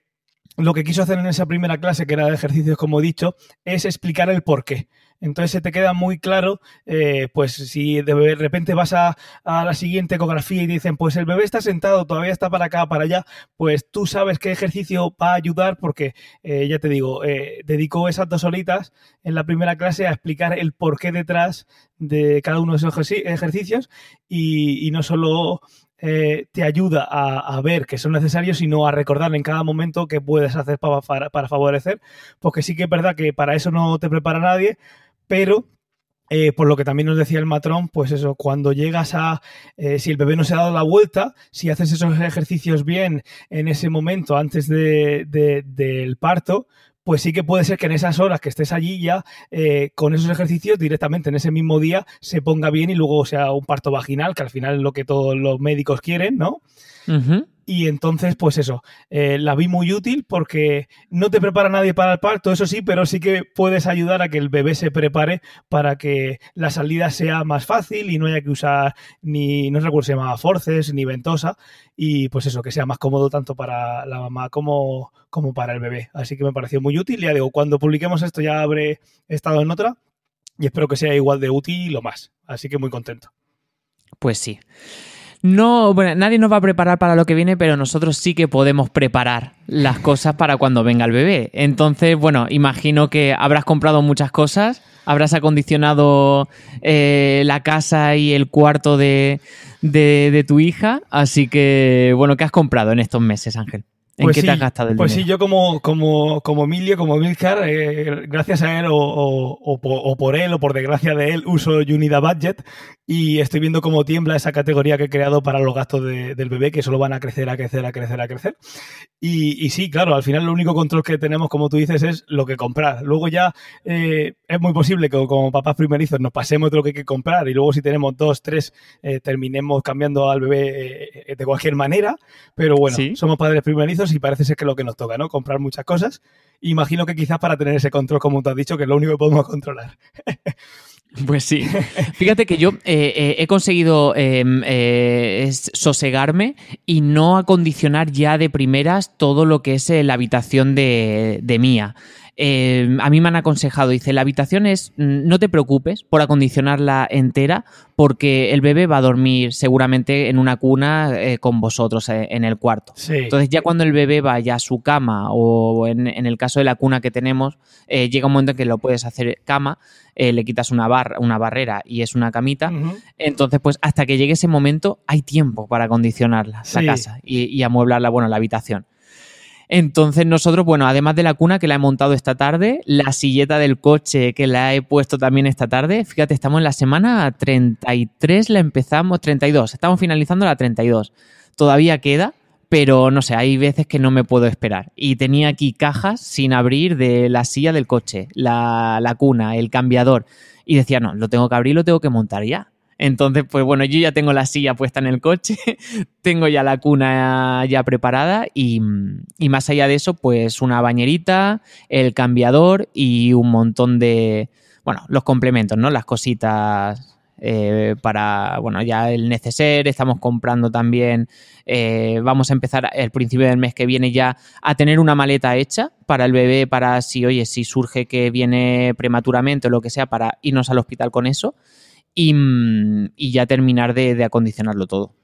lo que quiso hacer en esa primera clase, que era de ejercicios, como he dicho, es explicar el por qué. Entonces se te queda muy claro, eh, pues si de repente vas a, la siguiente ecografía y dicen, pues el bebé está sentado, todavía está para acá, para allá, pues tú sabes qué ejercicio va a ayudar porque, eh, ya te digo, eh, dedicó esas dos horitas en la primera clase a explicar el por qué detrás de cada uno de esos ejercicios y, no solo te ayuda a, ver que son necesarios, sino a recordar en cada momento qué puedes hacer para, favorecer, porque sí que es verdad que para eso no te prepara nadie, pero eh, por lo que también nos decía el matrón, pues eso, cuando llegas a, eh, si el bebé no se ha dado la vuelta, si haces esos ejercicios bien en ese momento antes del parto, pues sí que puede ser que en esas horas que estés allí ya, eh, con esos ejercicios directamente en ese mismo día se ponga bien y luego sea un parto vaginal, que al final es lo que todos los médicos quieren, ¿no? Y entonces, pues eso, eh, la vi muy útil porque no te prepara nadie para el parto, eso sí, pero sí que puedes ayudar a que el bebé se prepare para que la salida sea más fácil y no haya que usar ni, no recuerdo si se llamaba forces ni ventosa, y pues eso, que sea más cómodo tanto para la mamá como, como para el bebé. Así que me pareció muy útil. Ya digo, cuando publiquemos esto ya habré estado en otra y espero que sea igual de útil o más. Así que muy contento. Pues sí. No, bueno, nadie nos va a preparar para lo que viene, pero nosotros sí que podemos preparar las cosas para cuando venga el bebé. Entonces, bueno, imagino que habrás comprado muchas cosas, habrás acondicionado eh, la casa y el cuarto de, de tu hija, así que, bueno, ¿qué has comprado en estos meses, Ángel? ¿En pues qué sí, te has gastado el Pues sí, yo como, como, como Emilio, como Milcar, eh, gracias a él o, o, por él o por desgracia de él, uso Unida Budget y estoy viendo cómo tiembla esa categoría que he creado para los gastos del bebé, que solo van a crecer, a crecer, a crecer, a crecer. Y, y sí, claro, al final el único control que tenemos, como tú dices, es lo que comprar. Luego ya eh, es muy posible que como papás primerizos nos pasemos de lo que hay que comprar y luego si tenemos dos, tres, eh, terminemos cambiando al bebé de cualquier manera. Pero bueno, somos padres primerizos y parece ser que es lo que nos toca, ¿no? Comprar muchas cosas. Imagino que quizás para tener ese control, como tú has dicho, que es lo único que podemos controlar. (laughs) Pues sí. Fíjate que yo eh, eh, he conseguido em, eh, sosegarme y no acondicionar ya de primeras todo lo que es la habitación de, de Mía. Eh, a mí me han aconsejado, dice, la habitación es, mm, no te preocupes por acondicionarla entera porque el bebé va a dormir seguramente en una cuna eh, con vosotros eh, en el cuarto. Entonces ya cuando el bebé vaya a su cama o en, el caso de la cuna que tenemos, llega un momento en que lo puedes hacer cama, le quitas una, barra, una barrera y es una camita. Entonces, pues hasta que llegue ese momento hay tiempo para acondicionarla, la casa y, y amueblarla, bueno, la habitación. Entonces nosotros, bueno, además de la cuna que la he montado esta tarde, la silleta del coche que la he puesto también esta tarde, fíjate, estamos en la semana 33, la empezamos, 32, estamos finalizando la 32. Todavía queda, pero no sé, hay veces que no me puedo esperar. Y tenía aquí cajas sin abrir de la silla del coche, la, la cuna, el cambiador. Y decía, no, lo tengo que abrir, lo tengo que montar ya. Entonces, pues bueno, yo ya tengo la silla puesta en el coche, (laughs) tengo ya la cuna ya preparada y, más allá de eso, pues una bañerita, el cambiador y un montón de, bueno, los complementos, ¿no? Las cositas eh, para, bueno, ya el neceser, estamos comprando también, eh, vamos a empezar el principio del mes que viene ya a tener una maleta hecha para el bebé, para si, oye, si surge que viene prematuramente o lo que sea, para irnos al hospital con eso y, ya terminar de, acondicionarlo todo.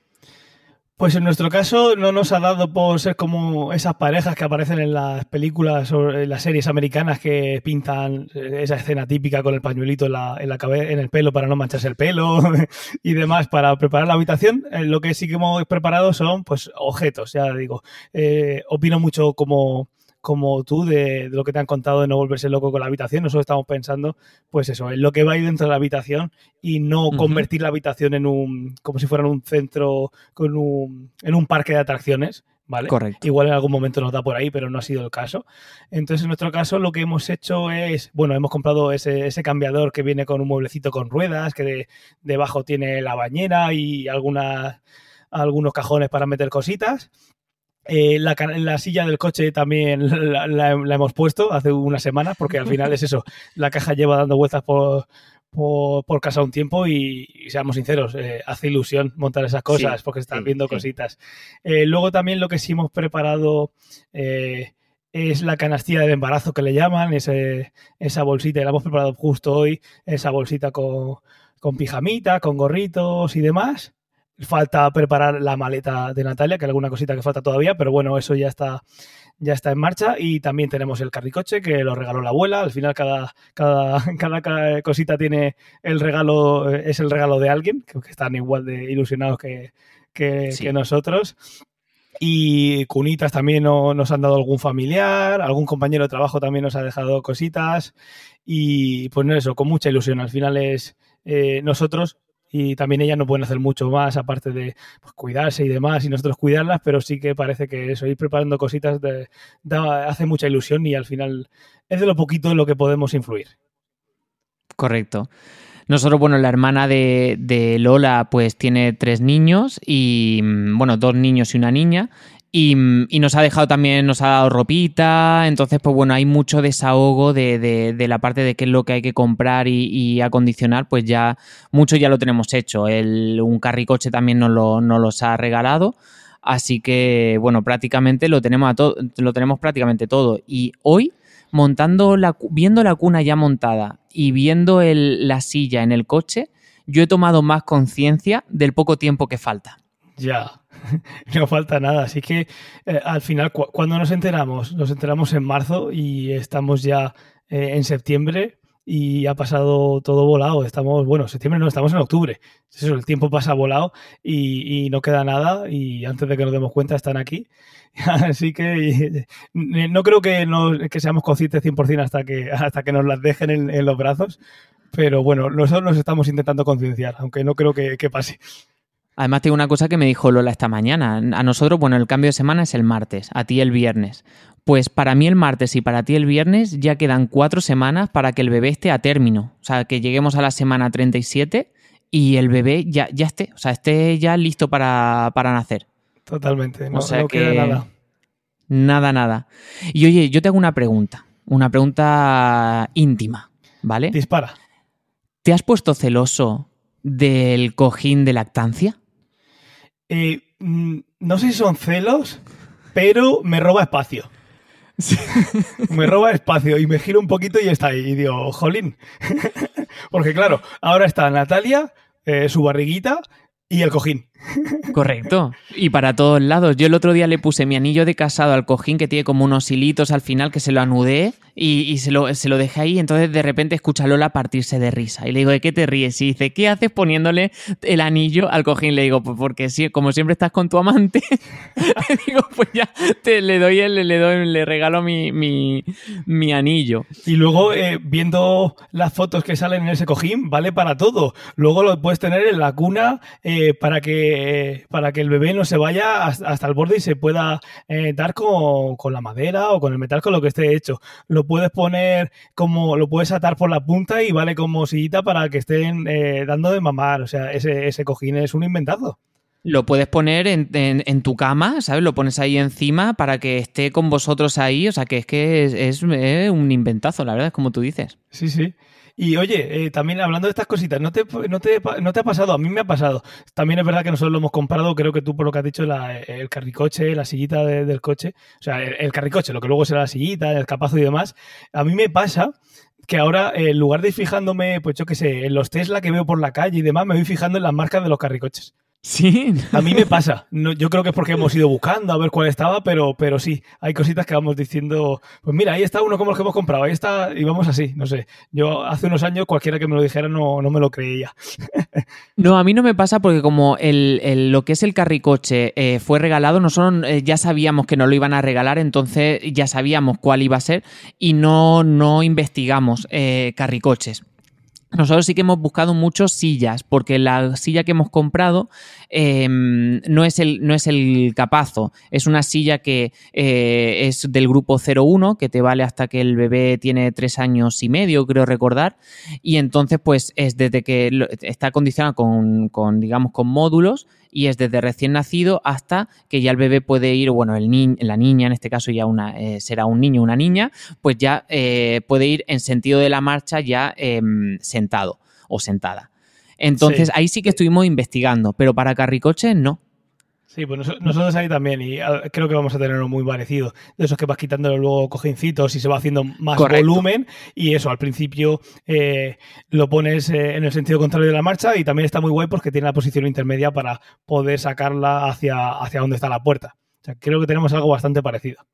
Pues en nuestro caso no nos ha dado por ser como esas parejas que aparecen en las películas o en las series americanas que pintan esa escena típica con el pañuelito en, la, la en el pelo para no mancharse el pelo (laughs) y demás para preparar la habitación. Eh, lo que sí que hemos preparado son pues objetos, ya digo. Eh, opino mucho como como tú de, lo que te han contado de no volverse loco con la habitación. Nosotros estamos pensando, pues eso, en lo que va a ir dentro de la habitación y no convertir la habitación en un, como si fuera un centro, con un, en un parque de atracciones. ¿Vale? Correcto. Igual en algún momento nos da por ahí, pero no ha sido el caso. Entonces, en nuestro caso, lo que hemos hecho es, bueno, hemos comprado ese, ese cambiador que viene con un mueblecito con ruedas, que debajo tiene la bañera y algunas, algunos cajones para meter cositas. Eh, la, la, silla del coche también (laughs) la, hemos puesto hace una semana, porque al final es eso, la caja lleva dando vueltas por, por, casa un tiempo y, seamos sinceros, eh, hace ilusión montar esas cosas porque están viendo cositas. Eh, luego también lo que sí hemos preparado es la canastilla del embarazo que le llaman, ese, esa bolsita, y la hemos preparado justo hoy, esa bolsita con, con pijamita, con gorritos y demás. Falta preparar la maleta de Natalia, que hay alguna cosita que falta todavía, pero bueno, eso ya está, ya está en marcha. Y también tenemos el carricoche, que lo regaló la abuela. Al final, cada, cada, (laughs) cada cosita tiene el regalo, es el regalo de alguien, que, están igual de ilusionados que, que, nosotros. Y cunitas también nos han dado algún familiar, algún compañero de trabajo también nos ha dejado cositas. Y pues no eso, con mucha ilusión. Al final es eh, nosotros y también ellas no pueden hacer mucho más aparte de pues, cuidarse y demás y nosotros cuidarlas, pero sí que parece que eso, ir preparando cositas hace mucha ilusión y al final es de lo poquito en lo que podemos influir. Correcto. Nosotros, bueno, la hermana de, de, Lola pues tiene tres niños y, mm, bueno, dos niños y una niña. Y, nos ha dejado también, nos ha dado ropita, entonces pues bueno, hay mucho desahogo de, la parte de qué es lo que hay que comprar y, acondicionar, pues ya mucho ya lo tenemos hecho. El, un carricoche también nos, lo, los ha regalado, así que bueno, prácticamente lo tenemos, a todo, lo tenemos prácticamente todo. Y hoy, montando la, viendo la cuna ya montada y viendo la silla en el coche, yo he tomado más conciencia del poco tiempo que falta. Ya, (laughs) no falta nada. Así que eh, al final, cuando nos enteramos? Nos enteramos en marzo y estamos ya eh, en septiembre y ha pasado todo volado. Estamos, bueno, septiembre no, estamos en octubre. Eso, el tiempo pasa volado y, no queda nada y antes de que nos demos cuenta están aquí. (laughs) Así que no creo que, que seamos conscientes 100% hasta que, hasta que nos las dejen en, los brazos. Pero bueno, nosotros nos estamos intentando concienciar, aunque no creo que pase. Además, tengo una cosa que me dijo Lola esta mañana. A nosotros, bueno, el cambio de semana es el martes, a ti el viernes. Pues para mí el martes y para ti el viernes ya quedan cuatro semanas para que el bebé esté a término. O sea, que lleguemos a la semana 37 y el bebé ya, ya esté, o sea, esté ya listo para, nacer. Totalmente, no, o queda nada. Nada, nada. Y oye, yo te hago una pregunta, una pregunta íntima, ¿vale? Dispara. ¿Te has puesto celoso del cojín de lactancia? Eh, mm, no sé si son celos, pero me roba espacio. (laughs) me roba espacio y me giro un poquito y está ahí. Y digo, jolín. (laughs) Porque claro, ahora está Natalia, eh, su barriguita y el cojín. Correcto. Y para todos lados. Yo el otro día le puse mi anillo de casado al cojín que tiene como unos hilitos al final que se lo anudé y, se, lo, se, lo, dejé ahí. Entonces de repente escucha Lola partirse de risa. Y le digo, ¿de qué te ríes? Y dice, ¿qué haces poniéndole el anillo al cojín? Le digo, pues porque sí, como siempre estás con tu amante. (laughs) le digo, pues ya te, le doy el, le doy, le regalo mi, mi, anillo. Y luego eh, viendo las fotos que salen en ese cojín, vale para todo. Luego lo puedes tener en la cuna eh, para que para que el bebé no se vaya hasta el borde y se pueda eh, dar con, la madera o con el metal, con lo que esté hecho. Lo puedes poner como, lo puedes atar por la punta y vale como sillita para que estén eh, dando de mamar. O sea, ese, ese cojín es un inventazo. Lo puedes poner en, tu cama, ¿sabes? Lo pones ahí encima para que esté con vosotros ahí. O sea, que es que es, es un inventazo, la verdad, es como tú dices. Sí, sí. Y oye, eh, también hablando de estas cositas, ¿no te, no, te, ¿no te ha pasado? A mí me ha pasado. También es verdad que nosotros lo hemos comprado, creo que tú por lo que has dicho, el carricoche, la sillita del coche, o sea, el, carricoche, lo que luego será la sillita, el capazo y demás. A mí me pasa que ahora, en lugar de ir fijándome, pues yo qué sé, en los Tesla que veo por la calle y demás, me voy fijando en las marcas de los carricoches. Sí. A mí me pasa. No, yo creo que es porque hemos ido buscando a ver cuál estaba, pero, pero sí, hay cositas que vamos diciendo, pues mira, ahí está uno como el que hemos comprado, ahí está, y vamos así, no sé. Yo hace unos años cualquiera que me lo dijera no, no me lo creía. (laughs) No, a mí no me pasa porque como el, lo que es el carricoche eh, fue regalado, nosotros eh, ya sabíamos que nos lo iban a regalar, entonces ya sabíamos cuál iba a ser y no, no investigamos eh, carricoches. Nosotros sí que hemos buscado muchos sillas, porque la silla que hemos comprado em, no, es el, no es el capazo, es una silla que eh, es del grupo 01, que te vale hasta que el bebé tiene tres años y medio, creo recordar, y entonces pues es desde que está acondicionada con, con, digamos, con módulos y es desde recién nacido hasta que ya el bebé puede ir, bueno, el ni la niña, en este caso ya una, eh, será un niño o una niña, pues ya eh, puede ir en sentido de la marcha ya em, sentado o sentada. Entonces ahí sí que estuvimos investigando, pero para carricoches no. Sí, pues nosotros ahí también, y ah, creo que vamos a tener uno muy parecido. De esos que vas quitándole luego cojincitos y se va haciendo más volumen. Y eso, al principio eh, lo pones eh, en el sentido contrario de la marcha y también está muy guay porque tiene la posición intermedia para poder sacarla hacia, hacia donde está la puerta. O sea, creo que tenemos algo bastante parecido.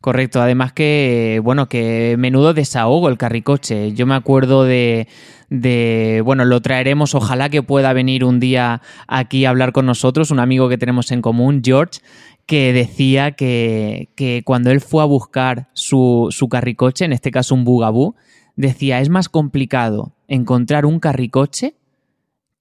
Correcto, además que, bueno, que menudo desahogo el carricoche. Yo me acuerdo de, de, bueno, lo traeremos, ojalá que pueda venir un día aquí a hablar con nosotros, un amigo que tenemos en común, George, que decía que, que cuando él fue a buscar su, su, carricoche, en este caso un bugabú, decía, es más complicado encontrar un carricoche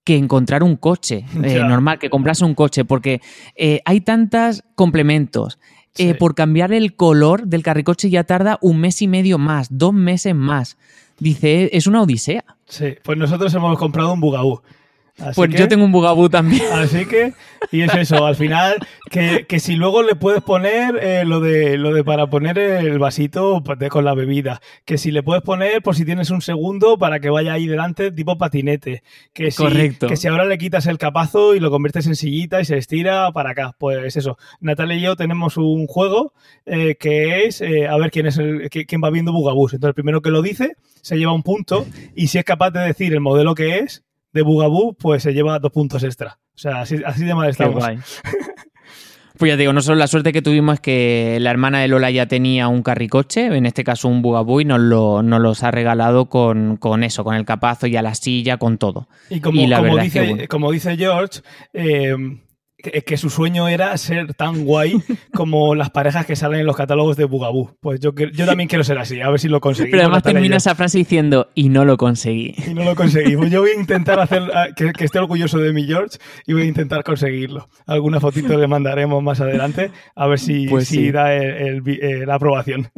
que encontrar un coche (laughs) eh, normal, que comprarse un coche, porque eh, hay tantos complementos, eh, por cambiar el color del carricoche ya tarda un mes y medio más, dos meses más. Dice, es una odisea. Sí, pues nosotros hemos comprado un Pues yo tengo un bugaboo también. (laughs) Así que, y es eso, al final, que, si luego le puedes poner eh, lo, de, lo de para poner el vasito con la bebida, que si le puedes poner por si tienes un segundo para que vaya ahí delante tipo patinete, que si, Correcto. que si ahora le quitas el capazo y lo conviertes en sillita y se estira para acá, pues eso. Natalia y yo tenemos un juego eh, que es eh, a ver quién es el quién va viendo bugabús. Entonces, el primero que lo dice se lleva un punto y si es capaz de decir el modelo que es, de Bugaboo, pues se lleva dos puntos extra. O sea, así, de mal estamos. (laughs) Pues ya digo, nosotros la suerte que tuvimos es que la hermana de Lola ya tenía un carricoche, en este caso un Bugaboo, y nos, lo, nos los ha regalado con, eso, con el capazo y a la silla, con todo. Y como, dice, como dice George, eh, que, su sueño era ser tan guay como (laughs) las parejas que salen en los catálogos de Bugaboo. Pues yo, yo también quiero ser así, a ver si lo conseguí. Pero además termina esa frase diciendo, y no lo conseguí. Y no lo conseguí. Pues yo voy a intentar hacer ah, que, esté orgulloso de mi George y voy a intentar conseguirlo. Alguna fotito le mandaremos más adelante a ver si, pues da la aprobación.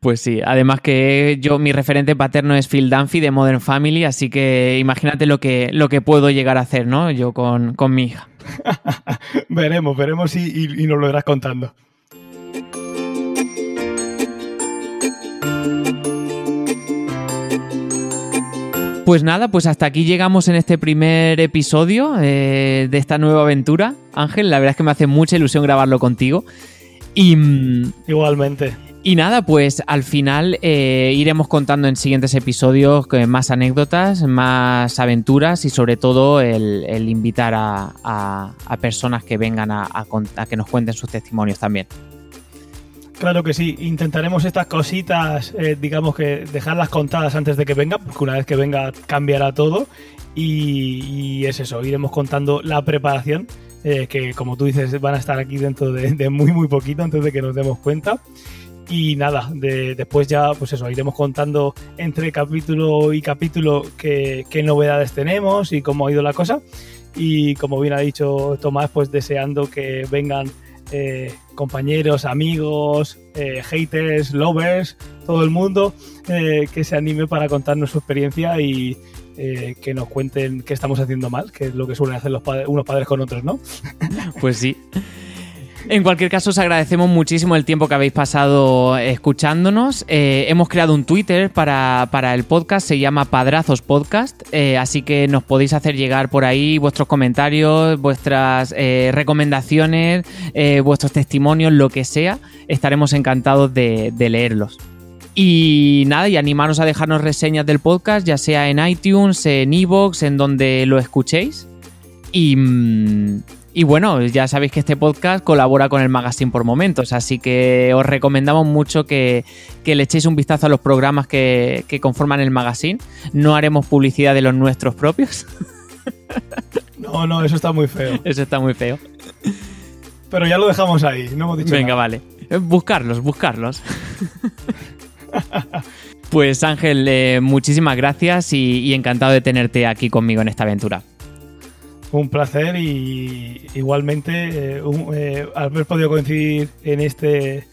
Pues sí, además que yo, mi referente paterno es Phil Dunphy de Modern Family, así que imagínate lo que, lo que puedo llegar a hacer, ¿no? Yo con, con mi hija. (laughs) veremos, veremos y, y, nos lo irás contando. Pues nada, pues hasta aquí llegamos en este primer episodio eh, de esta nueva aventura. Ángel, la verdad es que me hace mucha ilusión grabarlo contigo. Y. Mm, Igualmente. Y nada, pues al final eh, iremos contando en siguientes episodios más anécdotas, más aventuras y sobre todo el, invitar a, personas que vengan a, que nos cuenten sus testimonios también. Claro que sí, intentaremos estas cositas, eh, digamos que dejarlas contadas antes de que venga, porque una vez que venga cambiará todo y, es eso, iremos contando la preparación, eh, que como tú dices van a estar aquí dentro de, de muy muy poquito antes de que nos demos cuenta. Y nada, después ya, pues eso, iremos contando entre capítulo y capítulo qué, novedades tenemos y cómo ha ido la cosa. Y como bien ha dicho Tomás, pues deseando que vengan eh, compañeros, amigos, eh, haters, lovers, todo el mundo eh, que se anime para contarnos su experiencia y que nos cuenten qué estamos haciendo mal, que es lo que suelen hacer los unos padres con otros, ¿no? Pues sí. En cualquier caso, os agradecemos muchísimo el tiempo que habéis pasado escuchándonos. Eh, hemos creado un Twitter para, el podcast, se llama Padrazos Podcast, eh, así que nos podéis hacer llegar por ahí vuestros comentarios, vuestras eh, recomendaciones, vuestros testimonios, lo que sea. Estaremos encantados de, leerlos. Y nada, y animaros a dejarnos reseñas del podcast, ya sea en iTunes, en Evox, en donde lo escuchéis. Y, mm, y bueno, ya sabéis que este podcast colabora con el magazine por momentos, así que os recomendamos mucho que, le echéis un vistazo a los programas que, conforman el magazine. No haremos publicidad de los nuestros propios. (laughs) No, no, eso está muy feo. Eso está muy feo. Pero ya lo dejamos ahí, no hemos dicho Venga, vale. Buscarlos, buscarlos. (laughs) pues Ángel, eh, muchísimas gracias y encantado de tenerte aquí conmigo en esta aventura. Un placer y igualmente eh, eh, haber podido coincidir en este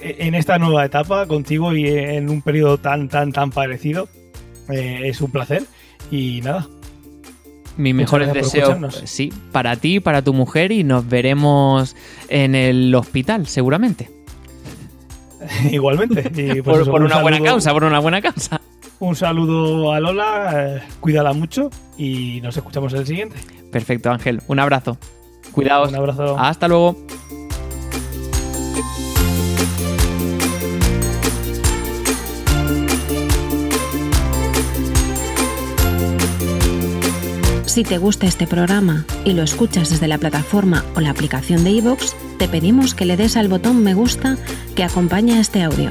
en esta nueva etapa contigo y en un periodo tan tan tan parecido eh, es un placer y nada Mis mejores deseos, sí, para ti, para tu mujer y nos veremos en el hospital, seguramente. (laughs) Igualmente. Y, pues por eso, por un una buena causa, por una buena causa. Un saludo a Lola, eh, cuídala mucho y nos escuchamos en el siguiente. Perfecto, Ángel. Un abrazo. Cuidaos. Un abrazo. Hasta luego. Si te gusta este programa y lo escuchas desde la plataforma o la aplicación de iVoox, te pedimos que le des al botón me gusta que acompaña este audio.